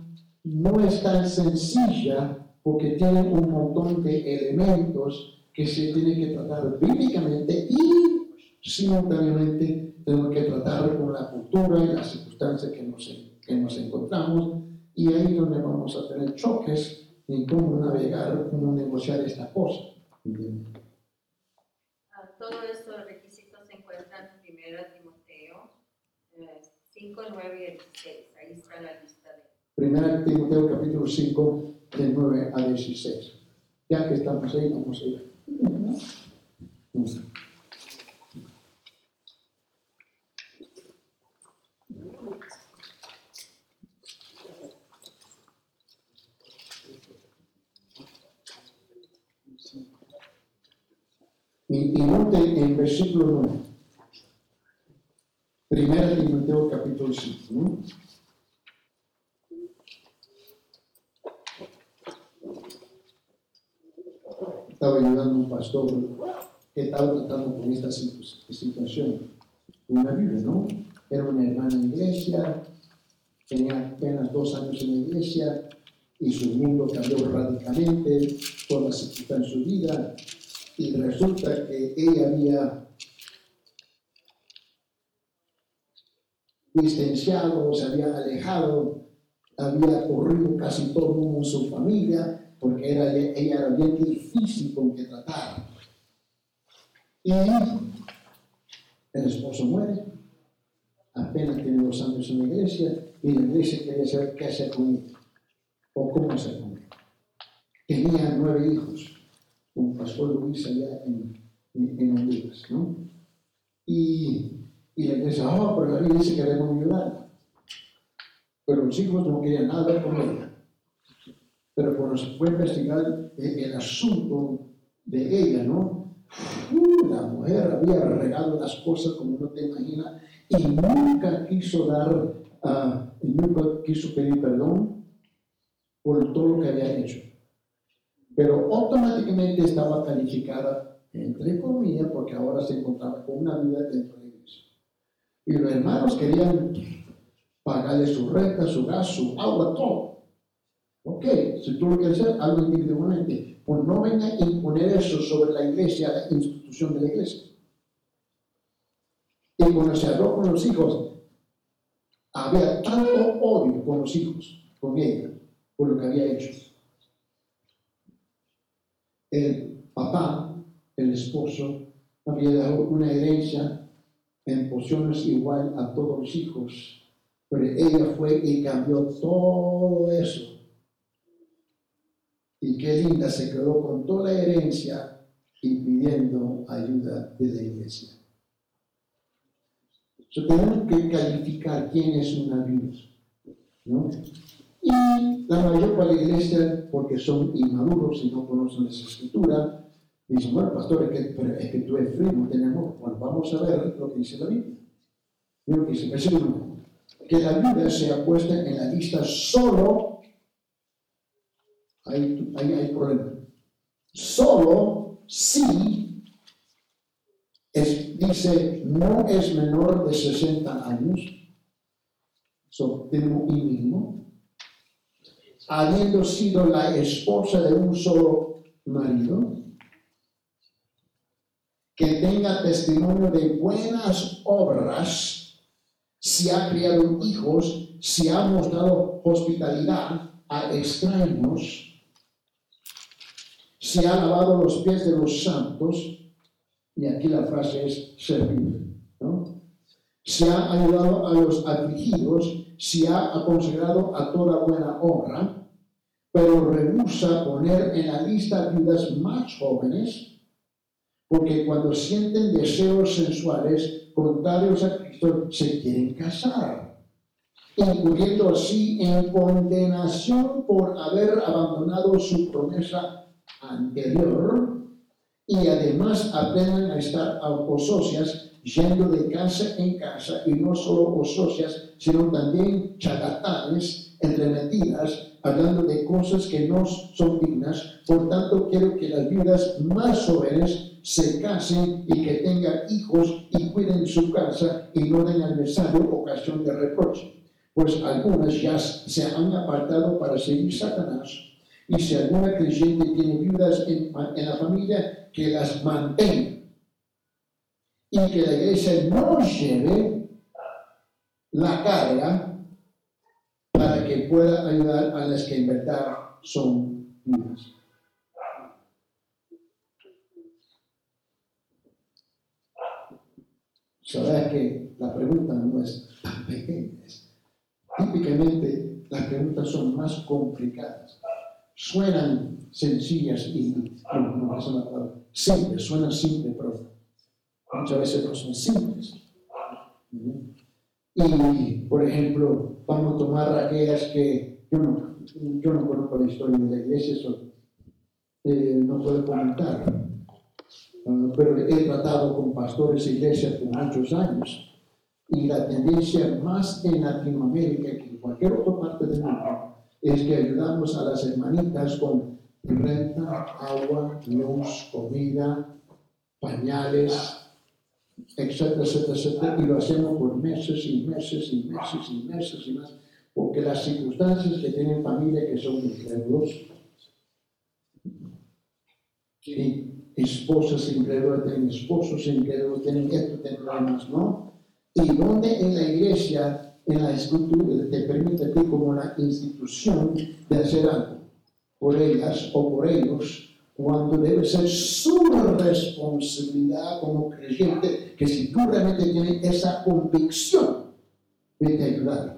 no es tan sencilla porque tiene un montón de elementos que se tienen que tratar bíblicamente y simultáneamente tenemos que tratar con la cultura y las circunstancias que nos, que nos encontramos y ahí es donde vamos a tener choques en cómo navegar, cómo negociar esta cosa. Ah, todos estos requisitos se encuentran en 1 Timoteo 5, 9 y 16. Ahí está la lista 1 Timoteo capítulo 5, de 9 a 16. Ya que estamos ahí, vamos a ir. Y, y note el versículo 9. Primera Timoteo capítulo 5. ¿no? Estaba ayudando a un pastor que estaba tratando con esta situación. Una Biblia, ¿no? Era una hermana en la iglesia, tenía apenas dos años en la iglesia y su mundo cambió radicalmente, todas las circunstancias en su vida, y resulta que ella había distanciado, se había alejado, había corrido casi todo el mundo en su familia, porque era, ella era bien difícil con que tratar. Y el esposo muere, apenas tiene dos años en la iglesia, y la iglesia quería saber qué hacer con él, o cómo hacer con él. Tenía nueve hijos, un pastor Luis allá en, Honduras, ¿no? Y, y la iglesia, oh, pero la iglesia queremos ayudar. Pero los hijos no querían nada ver con ella. Pero cuando se fue a investigar el, asunto de ella, ¿no? La mujer había regado las cosas como no te imaginas y nunca quiso dar, uh, nunca quiso pedir perdón por todo lo que había hecho. Pero automáticamente estaba calificada, entre comillas, porque ahora se encontraba con una vida dentro de la. Y los hermanos querían pagarle su renta, su gas, su agua, todo. Ok, si tú lo quieres hacer, algo individualmente. Pues no venga a imponer eso sobre la iglesia, la institución de la iglesia. Y cuando se habló con los hijos, había tanto odio con los hijos, con ella, por lo que había hecho. El papá, el esposo, había dado una herencia en porciones igual a todos los hijos, pero ella fue y cambió todo eso y qué linda se quedó con toda la herencia y pidiendo ayuda de la iglesia. tenemos que calificar quién es una viuda. ¿no? Y la mayor de la iglesia, porque son inmaduros y no conocen esa escritura, dicen, bueno, pastor, es que, es que tú eres frío, no tenemos. Bueno, vamos a ver lo que dice la Biblia. Lo que dice, versículo que la Biblia sea puesta en la lista solo ahí, hay problema. Solo si dice no es menor de 60 años, so, habiendo sido la esposa de un solo marido, que tenga testimonio de buenas obras, si ha criado hijos, si ha mostrado hospitalidad a extraños, se ha lavado los pies de los santos, y aquí la frase es servir, ¿no? Se ha ayudado a los afligidos, se ha aconsejado a toda buena obra, pero rehúsa poner en la lista viudas más jóvenes, porque cuando sienten deseos sensuales contrarios a Cristo, se quieren casar, incurriendo así en condenación por haber abandonado su promesa anterior y además aprendan a estar socias yendo de casa en casa y no solo socias sino también charlatanes, entremetidas, hablando de cosas que no son dignas. Por tanto, quiero que las viudas más jóvenes se casen y que tengan hijos y cuiden su casa y no den al adversario ocasión de reproche. Pues algunas ya se han apartado para seguir Satanás y si alguna creyente tiene viudas en, la familia, que las mantenga. Y que la iglesia no lleve la carga para que pueda ayudar a las que en verdad son viudas. Sabes que la pregunta no es tan pequeña. Típicamente las preguntas son más complicadas suenan sencillas y no, no palabra, simples, suenan simples, pero muchas veces no son simples. Y, por ejemplo, vamos a tomar aquellas que yo no, yo no conozco la historia de la iglesia, eso eh, no puedo comentar. Pero he tratado con pastores e iglesias por muchos años y la tendencia más en Latinoamérica que en cualquier otra parte del mundo es que ayudamos a las hermanitas con renta, agua, luz, comida, pañales, etcétera, etcétera, etcétera, y lo hacemos por meses y meses y meses y meses y más, porque las circunstancias que tienen familia que son incrédulos, y esposas incrédulas tienen esposos incrédulos, tienen esto, tienen lo demás, ¿no? Y donde en la iglesia, en la escritura, te permite a ti como una institución de hacer algo por ellas o por ellos, cuando debe ser su responsabilidad como creyente, que si tú realmente tienes esa convicción, de ayudar.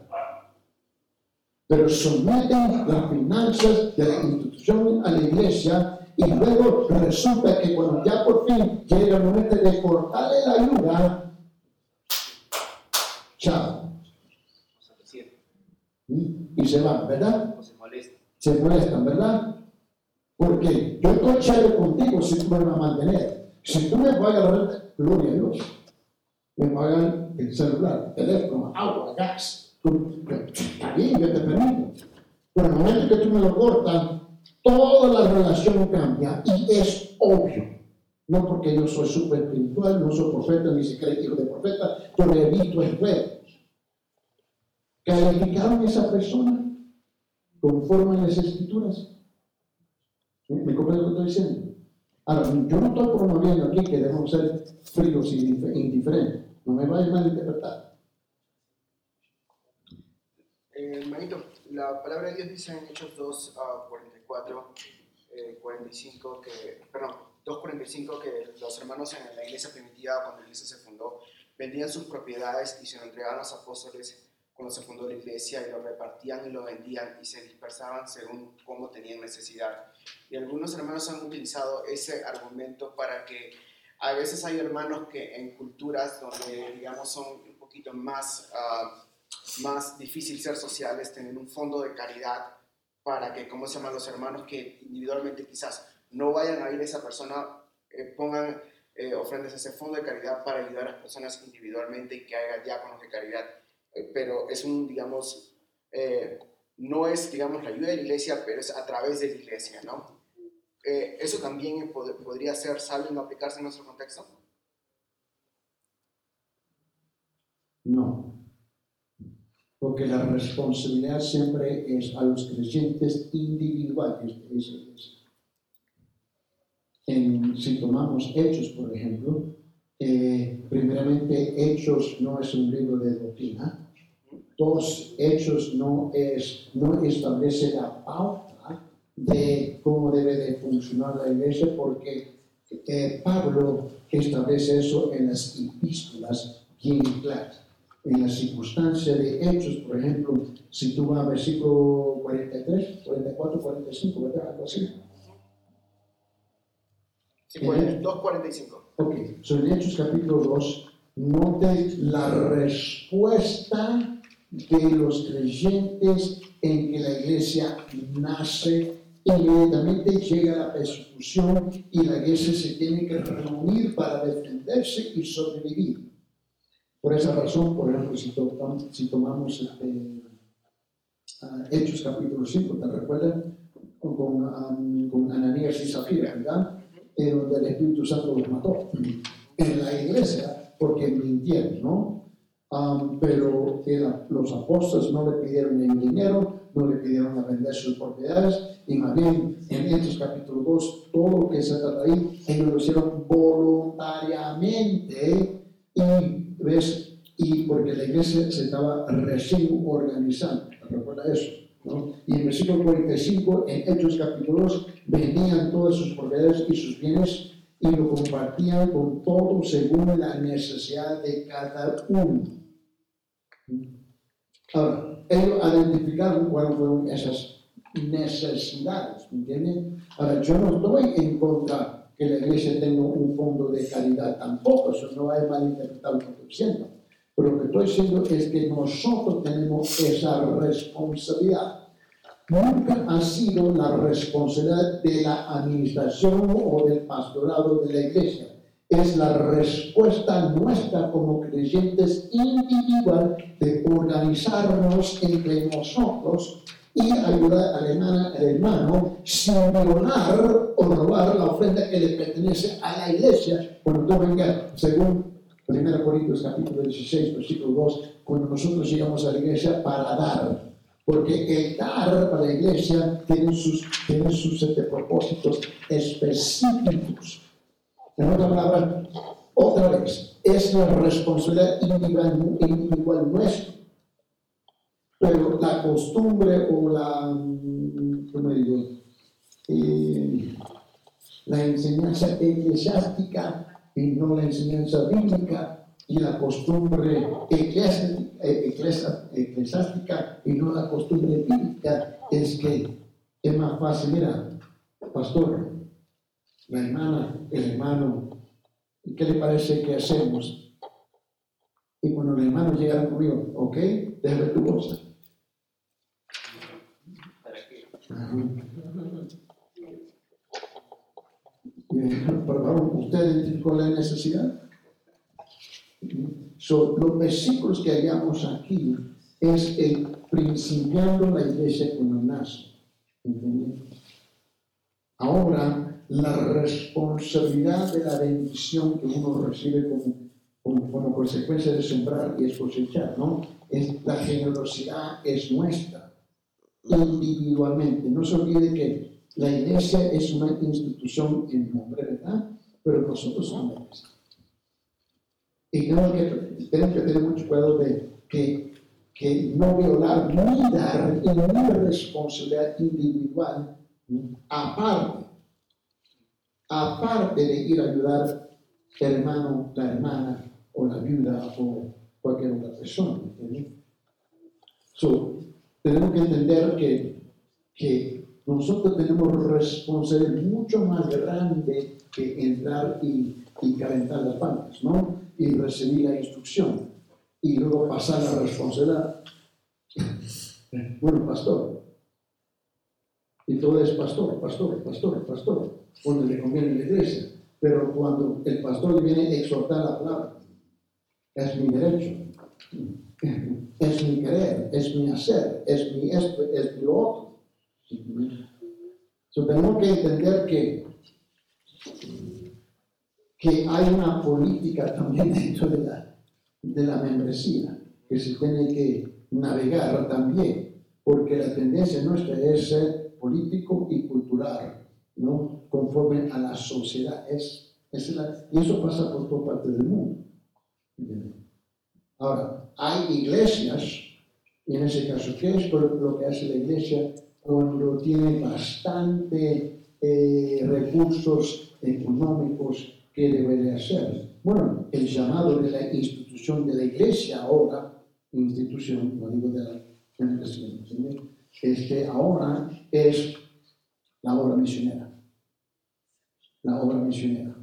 Pero someten las finanzas de la institución a la iglesia y luego resulta que cuando ya por fin llega el momento de cortarle la ayuda, chao. Y se van, ¿verdad? Se molestan, ¿verdad? Porque yo estoy chévere contigo si tú me vas a mantener. Si tú me pagas la renta, gloria a Dios. Me pagan el celular, el teléfono, agua, gas. Está bien, yo te permito. Pero el momento que tú me lo cortas, toda la relación cambia y es obvio. No porque yo soy súper espiritual, no soy profeta, ni siquiera hijo de profeta, le he visto en juegos. ¿Calificaron a esa persona conforme a las escrituras? ¿Me comprende lo que estoy diciendo? Ahora, yo no estoy promoviendo aquí que debemos ser fríos y indiferentes. No me vaya a malinterpretar. Eh, manito, la palabra de Dios dice en Hechos 2, 44, 45, que, perdón, 2.45 que los hermanos en la iglesia primitiva, cuando la iglesia se fundó, vendían sus propiedades y se lo entregaban a los apóstoles cuando se fundó la iglesia y lo repartían y lo vendían y se dispersaban según cómo tenían necesidad. Y algunos hermanos han utilizado ese argumento para que a veces hay hermanos que en culturas donde, digamos, son un poquito más, uh, más difícil ser sociales, tienen un fondo de caridad para que, ¿cómo se llaman los hermanos que individualmente quizás no vayan a ir a esa persona, eh, pongan eh, ofrendas a ese fondo de caridad para ayudar a las personas individualmente y que haya diáconos de caridad? Eh, pero es un, digamos, eh, no es, digamos, la ayuda de la iglesia, pero es a través de la iglesia, ¿no? Eh, ¿Eso también podría ser sabio no aplicarse en nuestro contexto? No, porque la responsabilidad siempre es a los creyentes individuales. En, si tomamos hechos, por ejemplo, eh, primeramente, Hechos no es un libro de doctrina. Dos, Hechos no, es, no establece la pauta de cómo debe de funcionar la iglesia, porque eh, Pablo establece eso en las epístolas bien claras. En la circunstancia de Hechos, por ejemplo, si tú vas al versículo 43, 44, 45, ¿verdad? Algo así. Sí, 2.45. Ok, sobre Hechos capítulo 2, note la respuesta de los creyentes en que la iglesia nace, inmediatamente llega la persecución y la iglesia se tiene que reunir para defenderse y sobrevivir. Por esa razón, por ejemplo, si, tomamos este, uh, Hechos capítulo 5, ¿te recuerdas? Con, um, con Ananías y Zafira, ¿verdad? En donde el Espíritu Santo los mató. En la iglesia, porque mintieron, ¿no? pero los apóstoles no le pidieron ni dinero, no le pidieron a vender sus propiedades, y más bien en Hechos capítulo 2, todo lo que se trata ahí, ellos lo hicieron voluntariamente, y ves, y porque la iglesia se estaba recién organizando, ¿recuerda eso? Y en versículo 45, en Hechos capítulo 2, vendían todas sus propiedades y sus bienes y lo compartían con todos según la necesidad de cada uno. Ahora, ellos identificaron cuáles fueron esas necesidades, ¿me entienden? Ahora, yo no estoy en contra que la iglesia tenga un fondo de caridad tampoco, eso no hay malinterpretado lo que estoy diciendo. Pero lo que estoy diciendo es que nosotros tenemos esa responsabilidad. Nunca ha sido la responsabilidad de la administración o del pastorado de la iglesia. Es la respuesta nuestra como creyentes individual de organizarnos entre nosotros y ayudar al hermano, al hermano sin violar o robar la ofrenda que le pertenece a la iglesia cuando venga, según 1 Corintios capítulo 16, versículo 2, cuando nosotros llegamos a la iglesia para dar. Porque el dar para la iglesia tiene sus, tiene sus este, propósitos específicos. En otras palabras, otra vez, es la responsabilidad individual, individual nuestra. Pero la costumbre o la, ¿cómo digo? Eh, la enseñanza eclesiástica y no la enseñanza bíblica y la costumbre eclesiástica y no la costumbre bíblica es que es más fácil, mira, pastor, la hermana, el hermano, ¿qué le parece que hacemos? Y cuando los hermanos llegaron conmigo, ok, déjame tu bolsa. Por favor, ¿usted identificó la necesidad? los versículos que hallamos aquí es el principiando la iglesia cuando nace. Ahora, la responsabilidad de la bendición que uno recibe como, como, consecuencia de sembrar y cosechar, ¿no? Es, la generosidad es nuestra, individualmente. No se olvide que la iglesia es una institución en nombre, ¿verdad? Pero nosotros somos la iglesia. Y tenemos que, tenemos que tener mucho cuidado de que, que no violar ni dar una responsabilidad individual aparte, aparte de ir a ayudar el hermano, la hermana o la viuda o cualquier otra persona. So, tenemos que entender que, que nosotros tenemos responsabilidad mucho más grande que entrar y, y calentar las bancas, ¿no? y recibir la instrucción y luego pasar la responsabilidad. Bueno, pastor. Y todo es pastor, pastor, pastor, pastor, cuando le conviene la iglesia. Pero cuando el pastor le viene a exhortar la palabra, es mi derecho, es mi querer, es mi hacer, es mi esto, es mi lo otro. Entonces, tenemos que entender que que hay una política también [LAUGHS] dentro de la, la membresía que se tiene que navegar también, porque la tendencia nuestra es ser político y cultural, ¿no? conforme a la sociedad. Es, es y eso pasa por toda parte del mundo. Ahora, hay iglesias, y en ese caso, ¿qué es lo que hace la iglesia cuando tiene bastante eh, recursos económicos ¿qué debe de hacer? Bueno, el llamado de la institución de la iglesia ahora, institución, no digo de la este, ahora es la obra misionera. La obra misionera.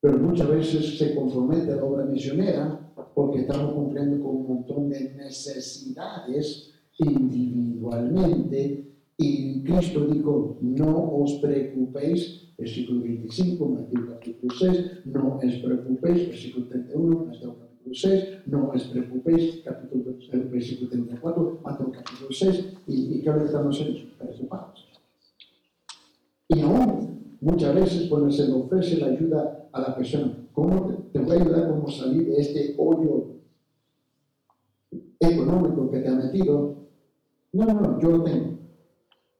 Pero muchas veces se compromete la obra misionera porque estamos cumpliendo con un montón de necesidades individualmente y Cristo dijo, no os preocupéis versículo 25, Mateo capítulo 6, no os preocupéis, versículo 31, Mateo capítulo 6, no os preocupéis, capítulo, versículo 34, Mateo capítulo 6, y, y que estamos preocupados. Y aún, muchas veces cuando se le ofrece la ayuda a la persona, ¿cómo te, voy a ayudar cómo salir de este hoyo económico que te ha metido? No, no, no, yo lo tengo.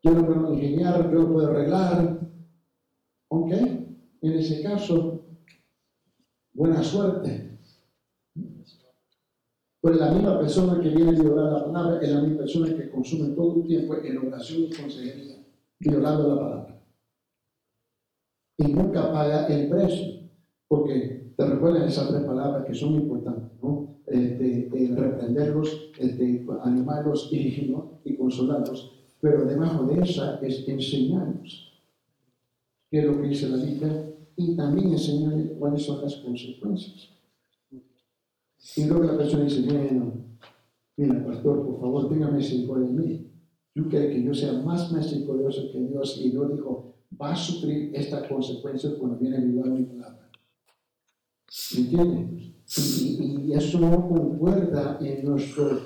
Yo lo puedo ingeniar, yo lo puedo arreglar, ¿Ok? En ese caso, buena suerte. Pues la misma persona que viene a violar la palabra es la misma persona que consume todo el tiempo en oración y consejería, violando la palabra. Y nunca paga el precio, porque te recuerdan esas tres palabras que son importantes, ¿no? Este, reprenderlos, este, animarlos y, y consolarlos, pero debajo de esa es enseñarlos qué es lo que dice la Biblia y también enseñarle cuáles son las consecuencias. Y luego la persona dice, bueno, mira, pastor, por favor, tenga misericordia de mí. Yo quiero que yo sea más misericordioso que Dios y Dios dijo, va a sufrir esta consecuencia cuando viene a mi palabra. ¿Me entiendes? Y, y, eso no concuerda en nuestro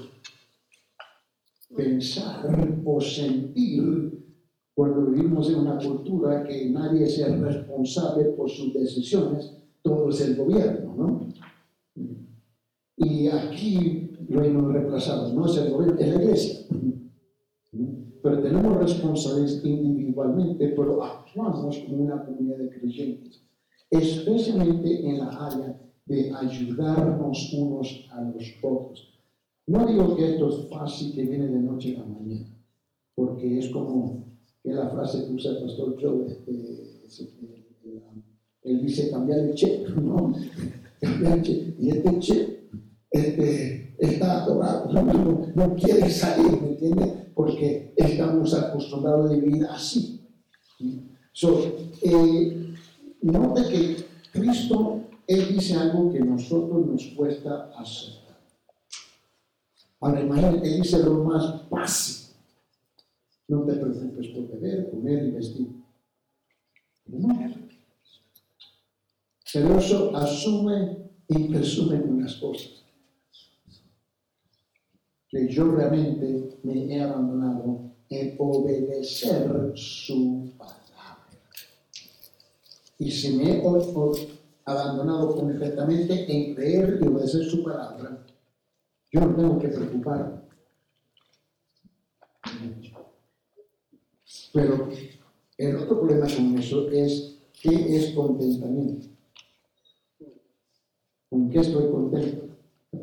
pensar o sentir cuando vivimos en una cultura que nadie sea responsable por sus decisiones, todo es el gobierno, ¿no? Y aquí lo hemos reemplazado, no es el gobierno, es la iglesia. Pero tenemos responsabilidades individualmente, pero actuamos como una comunidad de creyentes, especialmente en la área de ayudarnos unos a los otros. No digo que esto es fácil que viene de noche a mañana, porque es como que la frase que usa el pastor Joe, este, él dice cambiar el chip, [LAUGHS] ¿no? Cambiar el chip. Y este chip este, está atorado, [LAUGHS] no, no, quiere salir, ¿me entiendes? Porque estamos acostumbrados a vivir así. So, eh, note que Cristo, Él dice algo que nosotros nos cuesta hacer. Ahora imagínate, Él dice lo más básico no te preocupes por beber, comer y vestir. Pero eso asume y presume unas cosas. Que yo realmente me he abandonado en obedecer su palabra. Y si me he abandonado completamente en creer y obedecer su palabra, yo no tengo que preocuparme. Pero el otro problema con eso es qué es contentamiento. ¿Con qué estoy contento?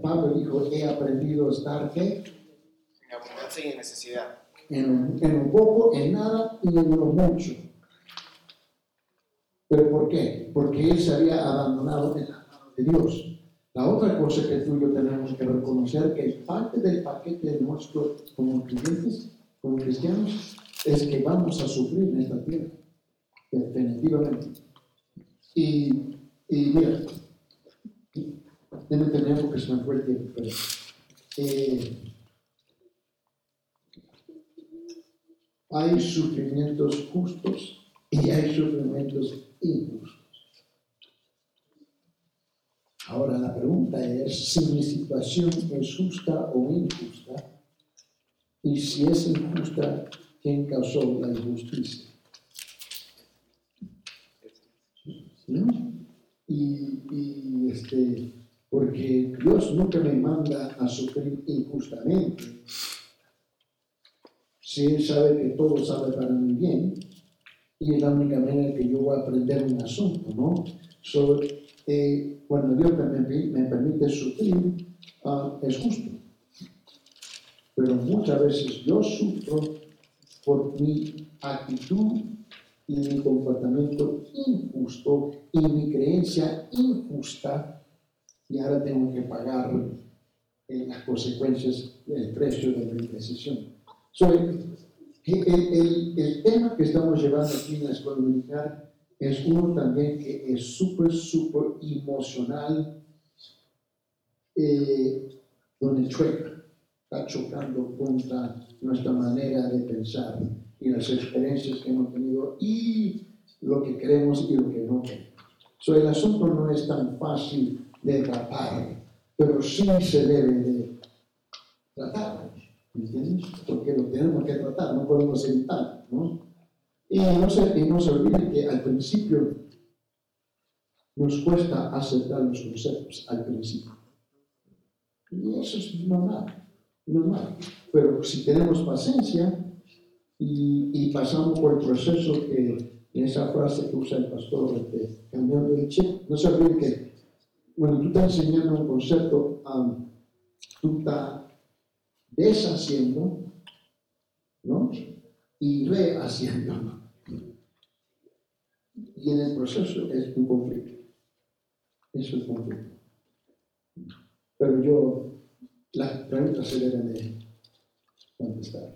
Pablo dijo, he aprendido a estar ¿qué? En abundancia y en necesidad. En, en un poco, en nada y en lo mucho. ¿Pero por qué? Porque él se había abandonado en la mano de Dios. La otra cosa que tú y yo tenemos que reconocer que parte del paquete de nuestro como clientes, como cristianos, es que vamos a sufrir en esta tierra, definitivamente. Y, y mira, déjame terminar porque se me fue el tiempo, pero eh, hay sufrimientos justos y hay sufrimientos injustos. Ahora la pregunta es si mi situación es justa o injusta y si es injusta, ¿Quién causó la injusticia. Y, este, porque Dios nunca me manda a sufrir injustamente. Si Él sabe que todo sabe para mi bien, y es la única manera que yo voy a aprender un asunto, ¿no? Eh, cuando Dios me, permite sufrir, uh, es justo. Pero muchas veces yo sufro por mi actitud y mi comportamiento injusto y mi creencia injusta y ahora tengo que pagar eh, las consecuencias del precio de mi decisión. El, el, tema que estamos llevando aquí en la escuela militar es uno también que es súper, súper emocional, eh, donde choca, está chocando contra nuestra manera de pensar y las experiencias que hemos tenido y lo que creemos y lo que no queremos. So, el asunto no es tan fácil de tratar, pero sí se debe de tratar, ¿me entiendes? Porque lo tenemos que tratar, no podemos evitar, ¿no? Y no se, y no se olviden que al principio nos cuesta aceptar los conceptos, al principio. Y eso es normal, normal. Pero si tenemos paciencia y, pasamos por el proceso que en esa frase que usa el pastor, de cambiando el chip, no se olvide que cuando tú estás enseñando un concepto, um, tú estás deshaciendo ¿no? y rehaciendo. Y en el proceso es un conflicto. Es un conflicto. Pero yo, las preguntas se deben de contestar.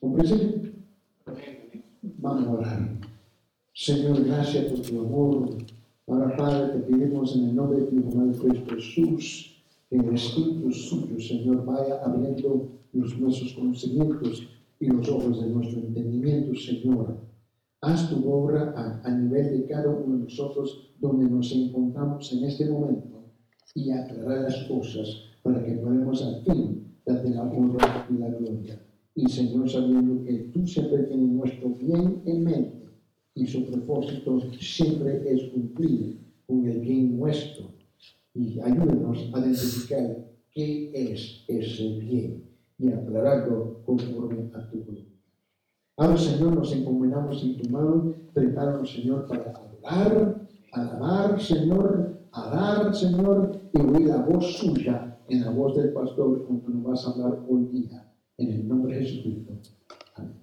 ¿Comprensible? Vamos a orar. Señor, gracias por tu amor. Ahora, Padre, te pedimos en el nombre de tu Hijo Cristo Jesús que el Espíritu suyo, Señor, vaya abriendo los, nuestros conocimientos y los ojos de nuestro entendimiento, Señor. Haz tu obra a, a nivel de cada uno de nosotros donde nos encontramos en este momento y aclarar las cosas para que podamos al fin darte la honra y la gloria. Y Señor, sabiendo que tú siempre tienes nuestro bien en mente y su propósito siempre es cumplir con el bien nuestro. Y ayúdanos a identificar qué es ese bien y aclararlo conforme a tu voluntad. Ahora, Señor, nos encomendamos en tu mano, prepáranos, Señor, para adorar, alabar, Señor, adorar, Señor, y oír la voz suya en la voz del pastor cuando nos vas a hablar hoy día. En el nombre de Jesucristo. Amén.